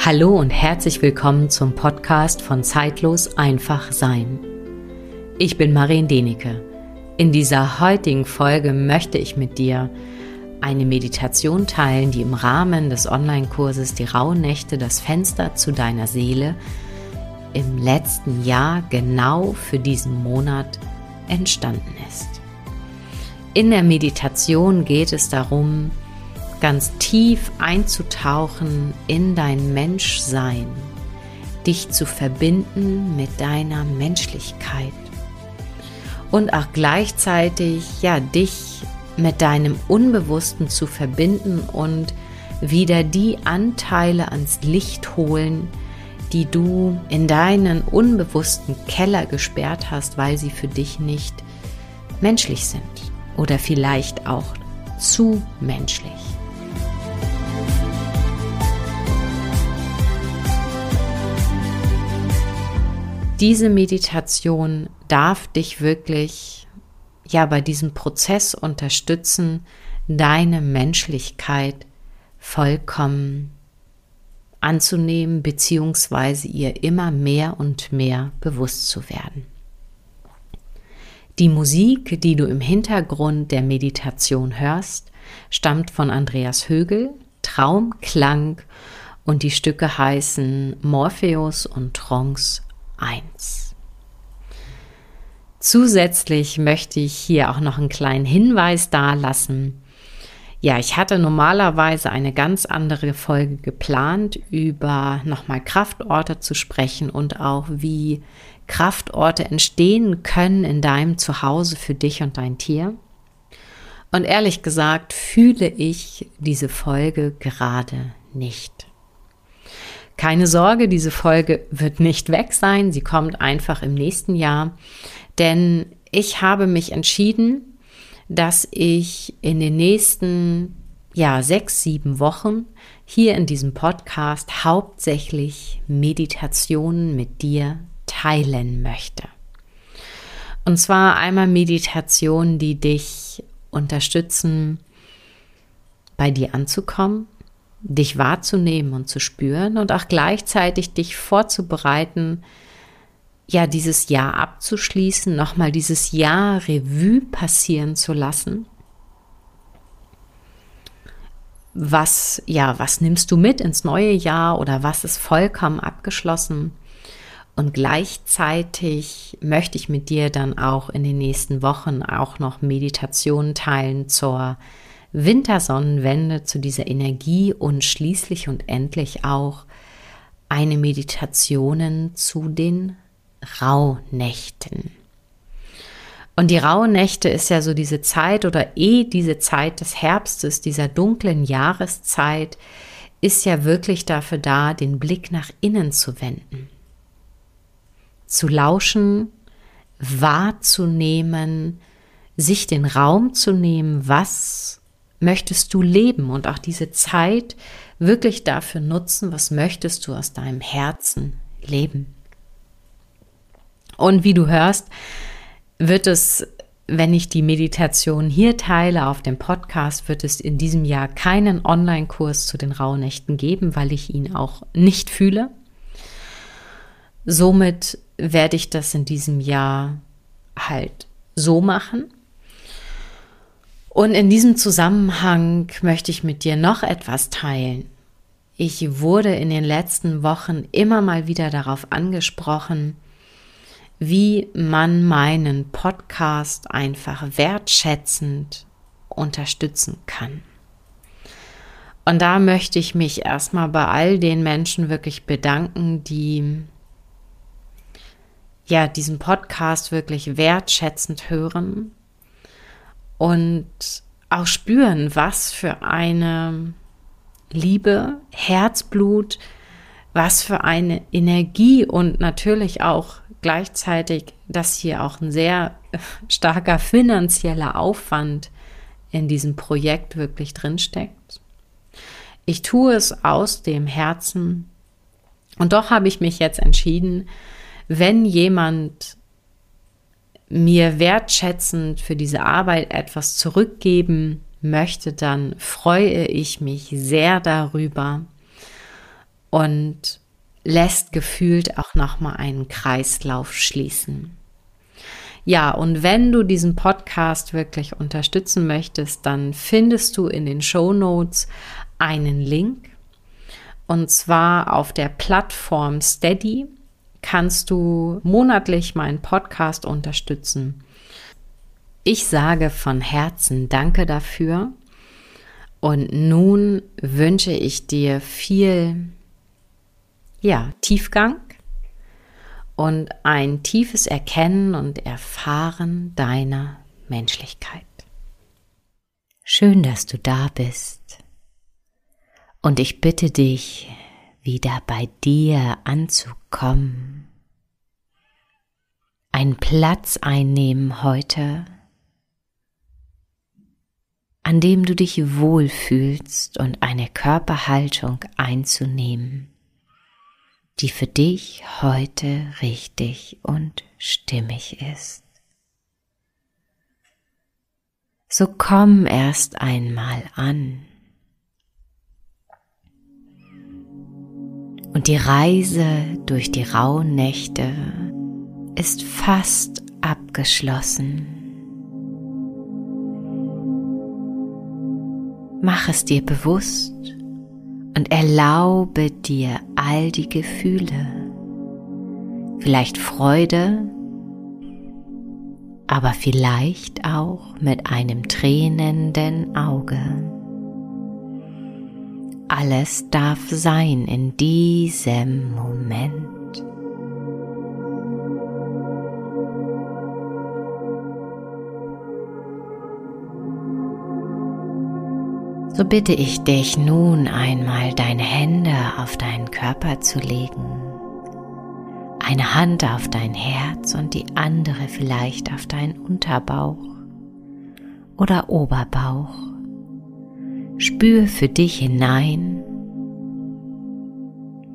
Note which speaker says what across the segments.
Speaker 1: Hallo und herzlich willkommen zum Podcast von Zeitlos einfach sein. Ich bin Marien Denike. In dieser heutigen Folge möchte ich mit dir eine Meditation teilen, die im Rahmen des Online-Kurses Die Rauhnächte das Fenster zu deiner Seele im letzten Jahr genau für diesen Monat entstanden ist. In der Meditation geht es darum, ganz tief einzutauchen in dein Menschsein, dich zu verbinden mit deiner Menschlichkeit und auch gleichzeitig ja dich mit deinem Unbewussten zu verbinden und wieder die Anteile ans Licht holen, die du in deinen unbewussten Keller gesperrt hast, weil sie für dich nicht menschlich sind oder vielleicht auch zu menschlich. Diese Meditation darf dich wirklich ja bei diesem Prozess unterstützen, deine Menschlichkeit vollkommen anzunehmen beziehungsweise ihr immer mehr und mehr bewusst zu werden. Die Musik, die du im Hintergrund der Meditation hörst, stammt von Andreas Högel, Traumklang und die Stücke heißen Morpheus und Trance 1. Zusätzlich möchte ich hier auch noch einen kleinen Hinweis dalassen. Ja, ich hatte normalerweise eine ganz andere Folge geplant, über nochmal Kraftorte zu sprechen und auch wie Kraftorte entstehen können in deinem Zuhause für dich und dein Tier. Und ehrlich gesagt fühle ich diese Folge gerade nicht. Keine Sorge, diese Folge wird nicht weg sein. Sie kommt einfach im nächsten Jahr. Denn ich habe mich entschieden, dass ich in den nächsten ja, sechs, sieben Wochen hier in diesem Podcast hauptsächlich Meditationen mit dir teilen möchte. Und zwar einmal Meditationen, die dich unterstützen, bei dir anzukommen, dich wahrzunehmen und zu spüren und auch gleichzeitig dich vorzubereiten, ja, dieses Jahr abzuschließen, nochmal dieses Jahr Revue passieren zu lassen. Was, ja, was nimmst du mit ins neue Jahr oder was ist vollkommen abgeschlossen? Und gleichzeitig möchte ich mit dir dann auch in den nächsten Wochen auch noch Meditationen teilen zur Wintersonnenwende zu dieser Energie und schließlich und endlich auch eine Meditation zu den Rauhnächten. Und die Rauhnächte ist ja so diese Zeit oder eh diese Zeit des Herbstes, dieser dunklen Jahreszeit, ist ja wirklich dafür da, den Blick nach innen zu wenden. Zu lauschen, wahrzunehmen, sich den Raum zu nehmen, was möchtest du leben und auch diese Zeit wirklich dafür nutzen, was möchtest du aus deinem Herzen leben. Und wie du hörst, wird es, wenn ich die Meditation hier teile auf dem Podcast, wird es in diesem Jahr keinen Online-Kurs zu den Rauhnächten geben, weil ich ihn auch nicht fühle. Somit werde ich das in diesem Jahr halt so machen und in diesem Zusammenhang möchte ich mit dir noch etwas teilen. Ich wurde in den letzten Wochen immer mal wieder darauf angesprochen, wie man meinen Podcast einfach wertschätzend unterstützen kann. Und da möchte ich mich erstmal bei all den Menschen wirklich bedanken, die ja diesen Podcast wirklich wertschätzend hören und auch spüren, was für eine Liebe, Herzblut, was für eine Energie und natürlich auch gleichzeitig, dass hier auch ein sehr starker finanzieller Aufwand in diesem Projekt wirklich drinsteckt. Ich tue es aus dem Herzen und doch habe ich mich jetzt entschieden, wenn jemand mir wertschätzend für diese Arbeit etwas zurückgeben möchte, dann freue ich mich sehr darüber. und lässt gefühlt auch noch mal einen Kreislauf schließen. Ja, und wenn du diesen Podcast wirklich unterstützen möchtest, dann findest du in den Show Notes einen Link. Und zwar auf der Plattform Steady kannst du monatlich meinen Podcast unterstützen. Ich sage von Herzen Danke dafür. Und nun wünsche ich dir viel, ja, Tiefgang und ein tiefes Erkennen und Erfahren deiner Menschlichkeit. Schön, dass du da bist. Und ich bitte dich, wieder bei dir anzukommen. Einen Platz einnehmen heute, an dem du dich wohlfühlst und eine Körperhaltung einzunehmen die für dich heute richtig und stimmig ist. So komm erst einmal an. Die Reise durch die rauen Nächte ist fast abgeschlossen. Mach es dir bewusst und erlaube dir all die Gefühle, vielleicht Freude, aber vielleicht auch mit einem tränenden Auge. Alles darf sein in diesem Moment. so bitte ich dich nun einmal deine Hände auf deinen Körper zu legen, eine Hand auf dein Herz und die andere vielleicht auf deinen Unterbauch oder Oberbauch. Spür für dich hinein,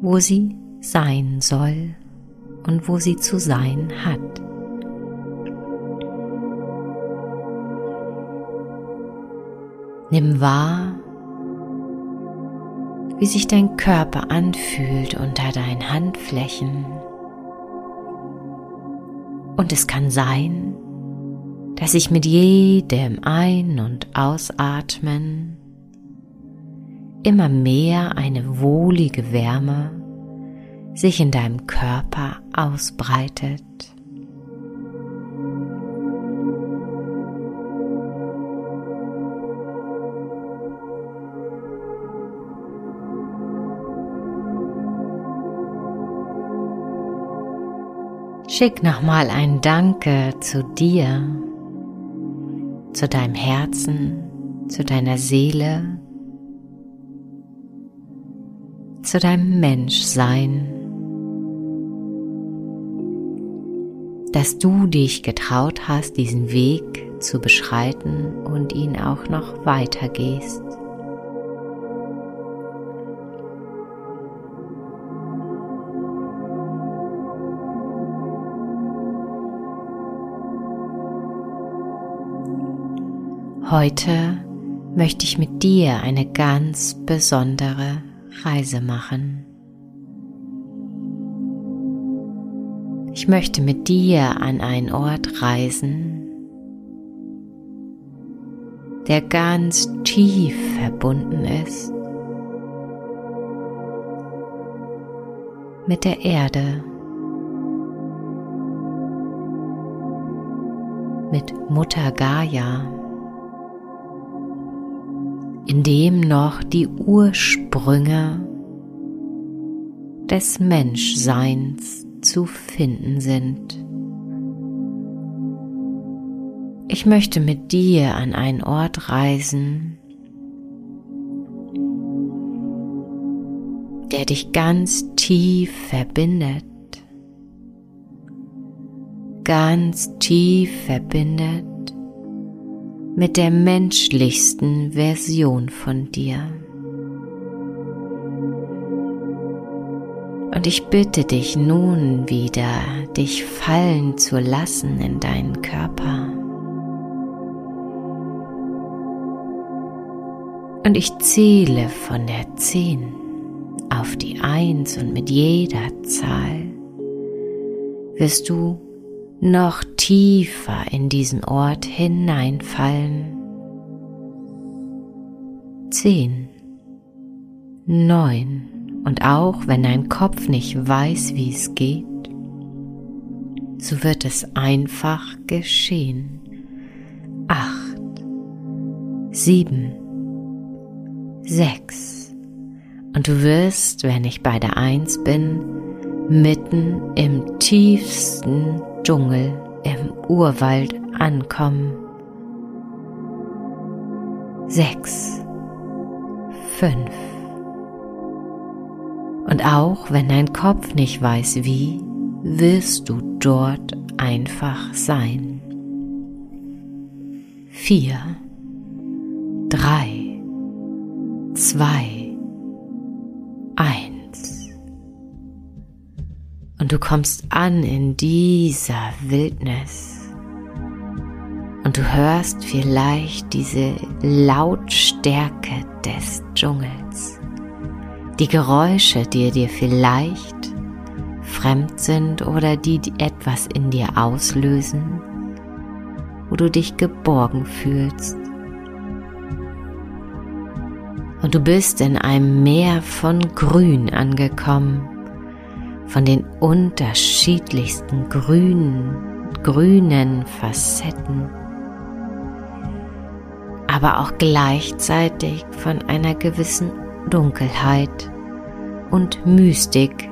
Speaker 1: wo sie sein soll und wo sie zu sein hat. Nimm wahr, wie sich dein Körper anfühlt unter deinen Handflächen. Und es kann sein, dass sich mit jedem Ein- und Ausatmen immer mehr eine wohlige Wärme sich in deinem Körper ausbreitet. Schick nochmal ein Danke zu dir, zu deinem Herzen, zu deiner Seele, zu deinem Menschsein, dass du dich getraut hast, diesen Weg zu beschreiten und ihn auch noch weitergehst. Heute möchte ich mit dir eine ganz besondere Reise machen. Ich möchte mit dir an einen Ort reisen, der ganz tief verbunden ist mit der Erde, mit Mutter Gaia in dem noch die Ursprünge des Menschseins zu finden sind. Ich möchte mit dir an einen Ort reisen, der dich ganz tief verbindet, ganz tief verbindet mit der menschlichsten Version von dir. Und ich bitte dich nun wieder, dich fallen zu lassen in deinen Körper. Und ich zähle von der 10 auf die Eins und mit jeder Zahl wirst du noch tiefer in diesen Ort hineinfallen. Zehn, neun und auch wenn dein Kopf nicht weiß, wie es geht, so wird es einfach geschehen. Acht, sieben, sechs und du wirst, wenn ich bei der Eins bin, mitten im tiefsten Dschungel, im Urwald ankommen. Sechs, fünf. Und auch wenn dein Kopf nicht weiß wie, wirst du dort einfach sein. Vier, drei, zwei, du kommst an in dieser Wildnis. Und du hörst vielleicht diese Lautstärke des Dschungels. Die Geräusche, die dir vielleicht fremd sind oder die etwas in dir auslösen, wo du dich geborgen fühlst. Und du bist in einem Meer von Grün angekommen, von den unterschiedlichsten grünen, grünen Facetten, aber auch gleichzeitig von einer gewissen Dunkelheit und Mystik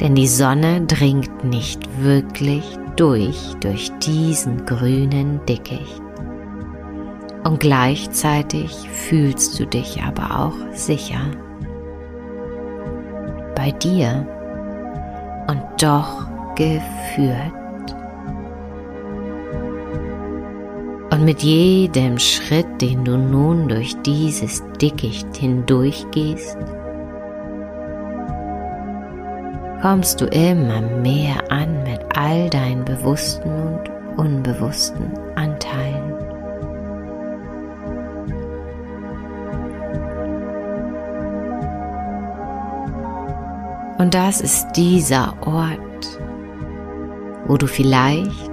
Speaker 1: denn die Sonne dringt nicht wirklich durch durch diesen grünen Dickicht. Und gleichzeitig fühlst du dich aber auch sicher bei dir und doch geführt. Und mit jedem Schritt, den du nun durch dieses Dickicht hindurchgehst, kommst du immer mehr an mit all deinen bewussten und unbewussten Anteilen. Und das ist dieser Ort, wo du vielleicht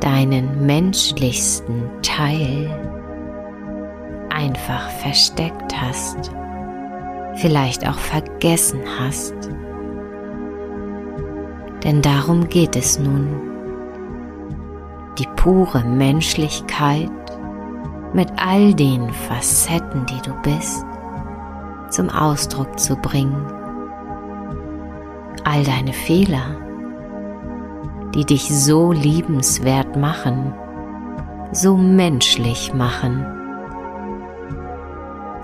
Speaker 1: deinen menschlichsten Teil einfach versteckt hast vielleicht auch vergessen hast. Denn darum geht es nun, die pure Menschlichkeit mit all den Facetten, die du bist, zum Ausdruck zu bringen. All deine Fehler, die dich so liebenswert machen, so menschlich machen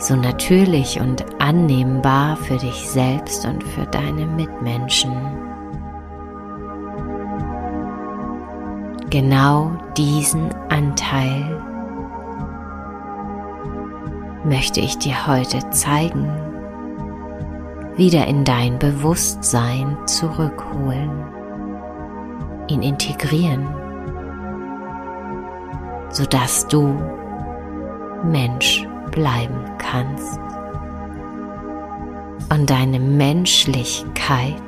Speaker 1: so natürlich und annehmbar für dich selbst und für deine Mitmenschen. Genau diesen Anteil möchte ich dir heute zeigen, wieder in dein Bewusstsein zurückholen, ihn integrieren, sodass du Mensch bleiben kannst. Und deine Menschlichkeit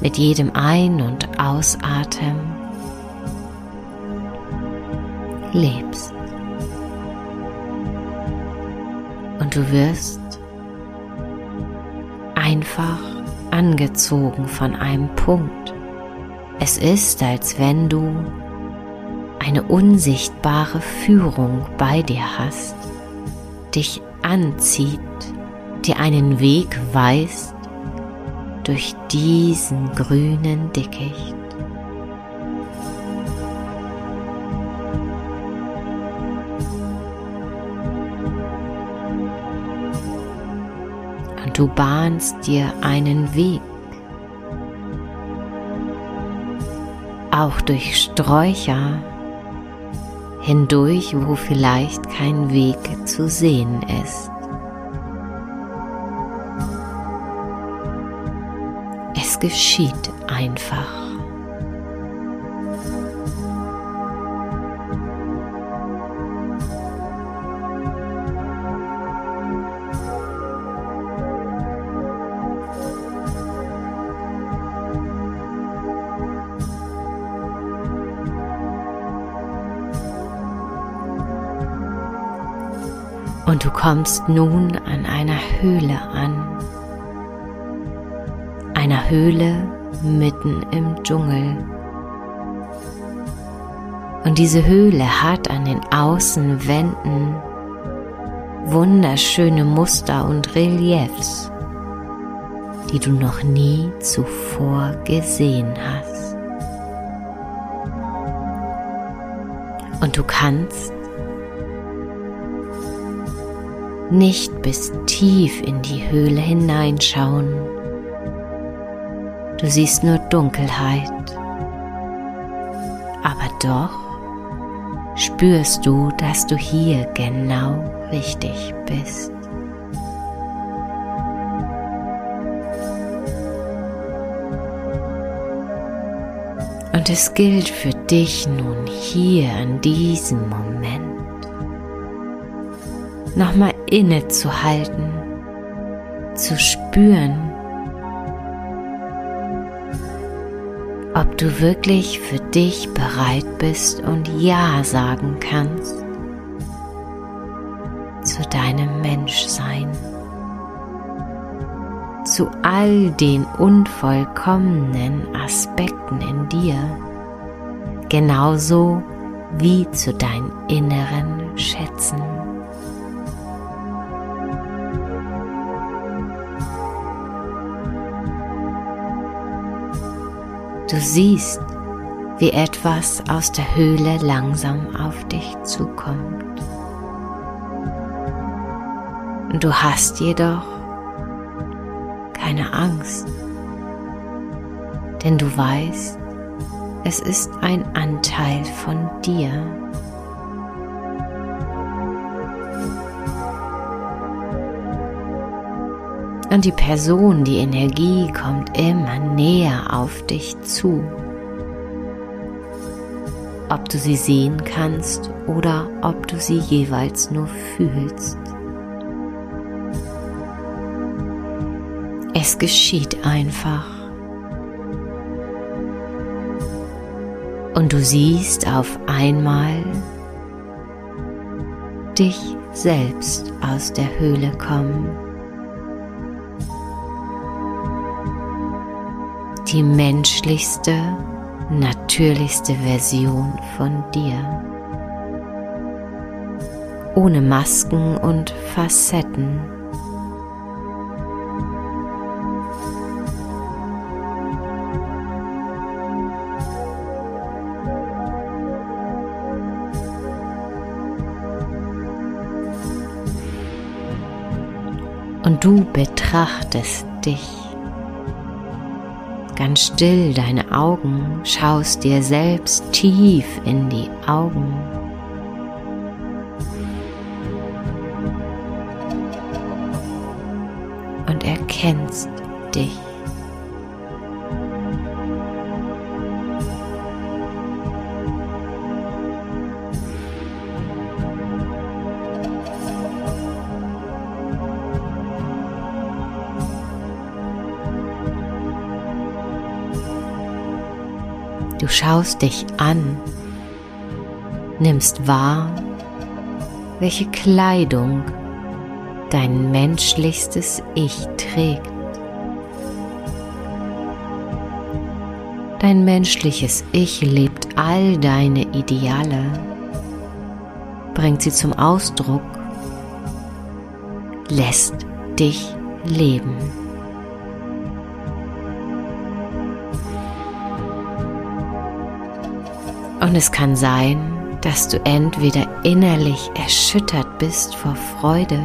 Speaker 1: mit jedem Ein- und Ausatmen lebst. Du wirst einfach angezogen von einem Punkt. Es ist, als wenn du eine unsichtbare Führung bei dir hast dich anzieht, dir einen Weg weist durch diesen grünen Dickicht. Und du bahnst dir einen Weg, auch durch Sträucher, hindurch, wo vielleicht kein Weg zu sehen ist. Es geschieht einfach. Und du kommst nun an einer Höhle an. Einer Höhle mitten im Dschungel. Und diese Höhle hat an den Außenwänden wunderschöne Muster und Reliefs, die du noch nie zuvor gesehen hast. Und du kannst nicht bis tief in die Höhle hineinschauen. Du siehst nur Dunkelheit. Aber doch spürst du, dass du hier genau richtig bist. Und es gilt für dich nun hier an diesem Moment nochmal innezuhalten, zu spüren, ob du wirklich für dich bereit bist und Ja sagen kannst zu deinem Menschsein, zu all den unvollkommenen Aspekten in dir, genauso wie zu deinen inneren Schätzen. Du siehst, wie etwas aus der Höhle langsam auf dich zukommt. Du hast jedoch keine Angst, denn du weißt, es ist ein Anteil von dir. Und die Person, die Energie kommt immer näher auf dich zu. Ob du sie sehen kannst oder ob du sie jeweils nur fühlst. Es geschieht einfach. Und du siehst auf einmal dich selbst aus der Höhle kommen. Die menschlichste, natürlichste Version von dir. Ohne Masken und Facetten. Und du betrachtest dich ganz still deine Augen, schaust dir selbst tief in die Augen. Und erkennst Du schaust dich an, nimmst wahr, welche Kleidung dein menschlichstes Ich trägt. Dein menschliches Ich lebt all deine Ideale, bringt sie zum Ausdruck, lässt dich leben. Und es kann sein, dass du entweder innerlich erschüttert bist vor Freude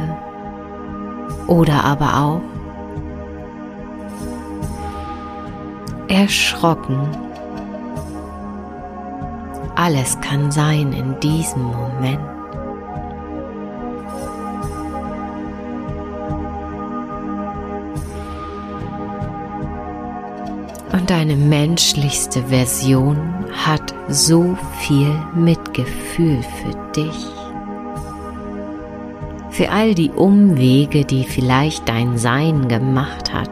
Speaker 1: oder aber auch erschrocken. Alles kann sein in diesem Moment. Deine menschlichste Version hat so viel Mitgefühl für dich. Für all die Umwege, die vielleicht dein Sein gemacht hat,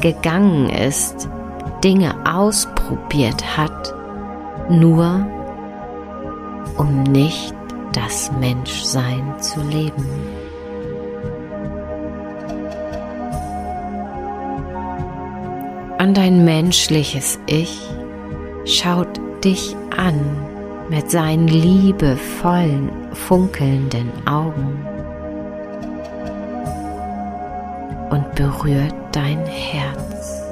Speaker 1: gegangen ist, Dinge ausprobiert hat, nur um nicht das Menschsein zu leben. Und dein menschliches Ich schaut dich an mit seinen liebevollen, funkelnden Augen und berührt dein Herz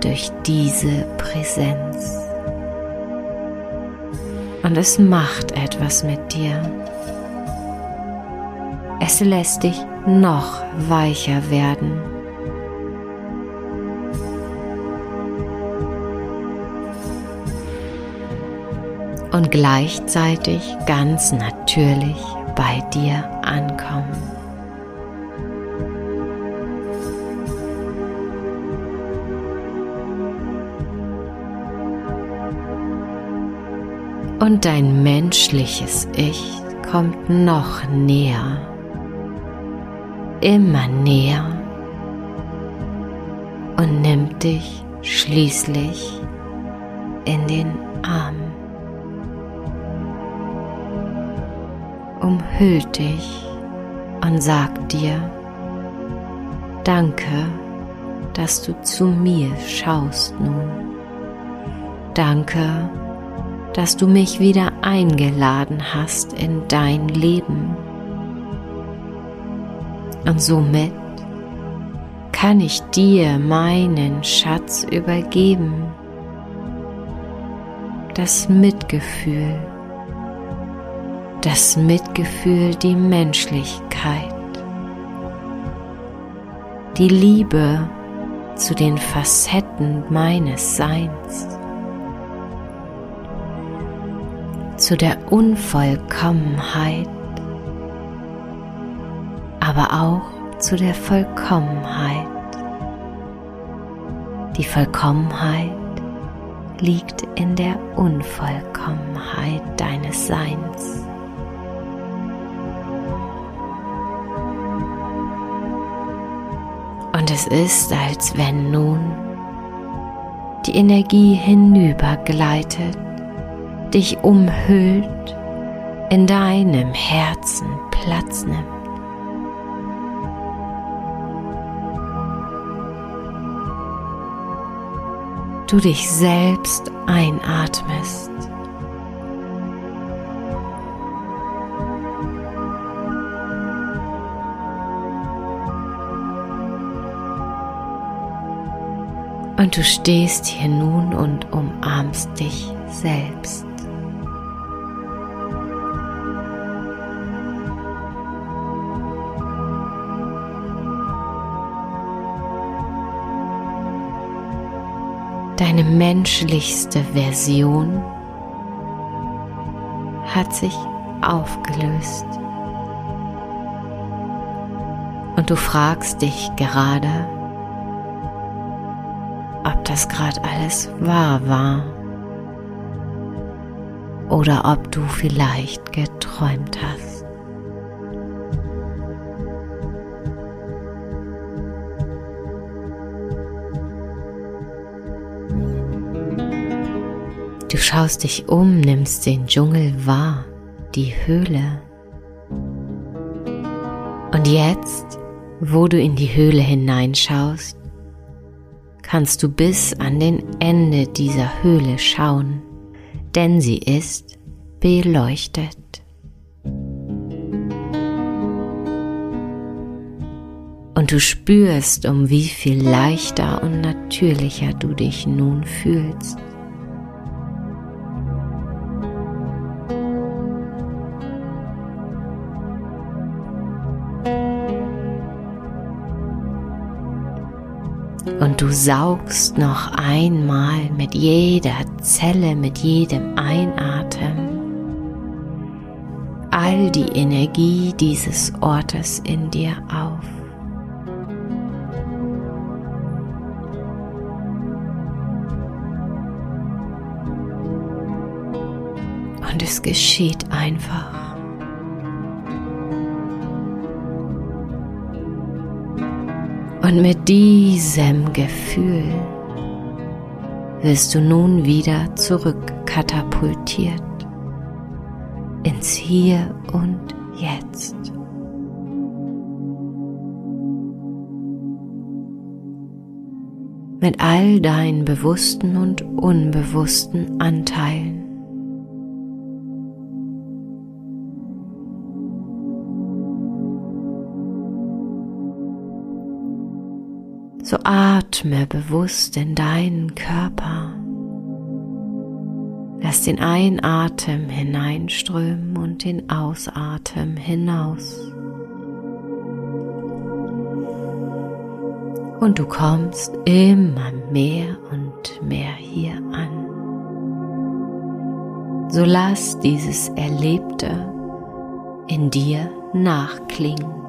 Speaker 1: durch diese Präsenz. Und es macht etwas mit dir. Es lässt dich noch weicher werden. Und gleichzeitig ganz natürlich bei dir ankommen. und dein menschliches Ich kommt noch näher, immer näher und nimmt dich schließlich in den Arm, umhüllt dich und sagt dir, danke, dass du zu mir schaust nun. Danke, dass du mich wieder eingeladen hast in dein Leben. Und somit kann ich dir meinen Schatz übergeben, das Mitgefühl, das Mitgefühl, die Menschlichkeit, die Liebe zu den Facetten meines Seins. zu der Unvollkommenheit, aber auch zu der Vollkommenheit. Die Vollkommenheit liegt in der Unvollkommenheit deines Seins. Und es ist, als wenn nun die Energie hinübergleitet dich umhüllt, in deinem Herzen Platz nimmt. Du dich selbst einatmest. Und du stehst hier nun und umarmst dich selbst. Deine menschlichste Version hat sich aufgelöst. Und du fragst dich gerade, ob das gerade alles wahr war oder ob du vielleicht geträumt hast. Du schaust dich um, nimmst den Dschungel wahr, die Höhle. Und jetzt, wo du in die Höhle hineinschaust, kannst du bis an den Ende dieser Höhle schauen, denn sie ist beleuchtet. Und du spürst, um wie viel leichter und natürlicher du dich nun fühlst. Und du saugst noch einmal mit jeder Zelle, mit jedem Einatmen all die Energie dieses Ortes in dir auf. Und es geschieht einfach. Und mit diesem Gefühl wirst du nun wieder zurückkatapultiert ins Hier und Jetzt. Mit all deinen bewussten und unbewussten Anteilen. So atme bewusst in deinen Körper. Lass den Einatmen hineinströmen und den Ausatmen hinaus. Und du kommst immer mehr und mehr hier an. So lass dieses Erlebte in dir nachklingen.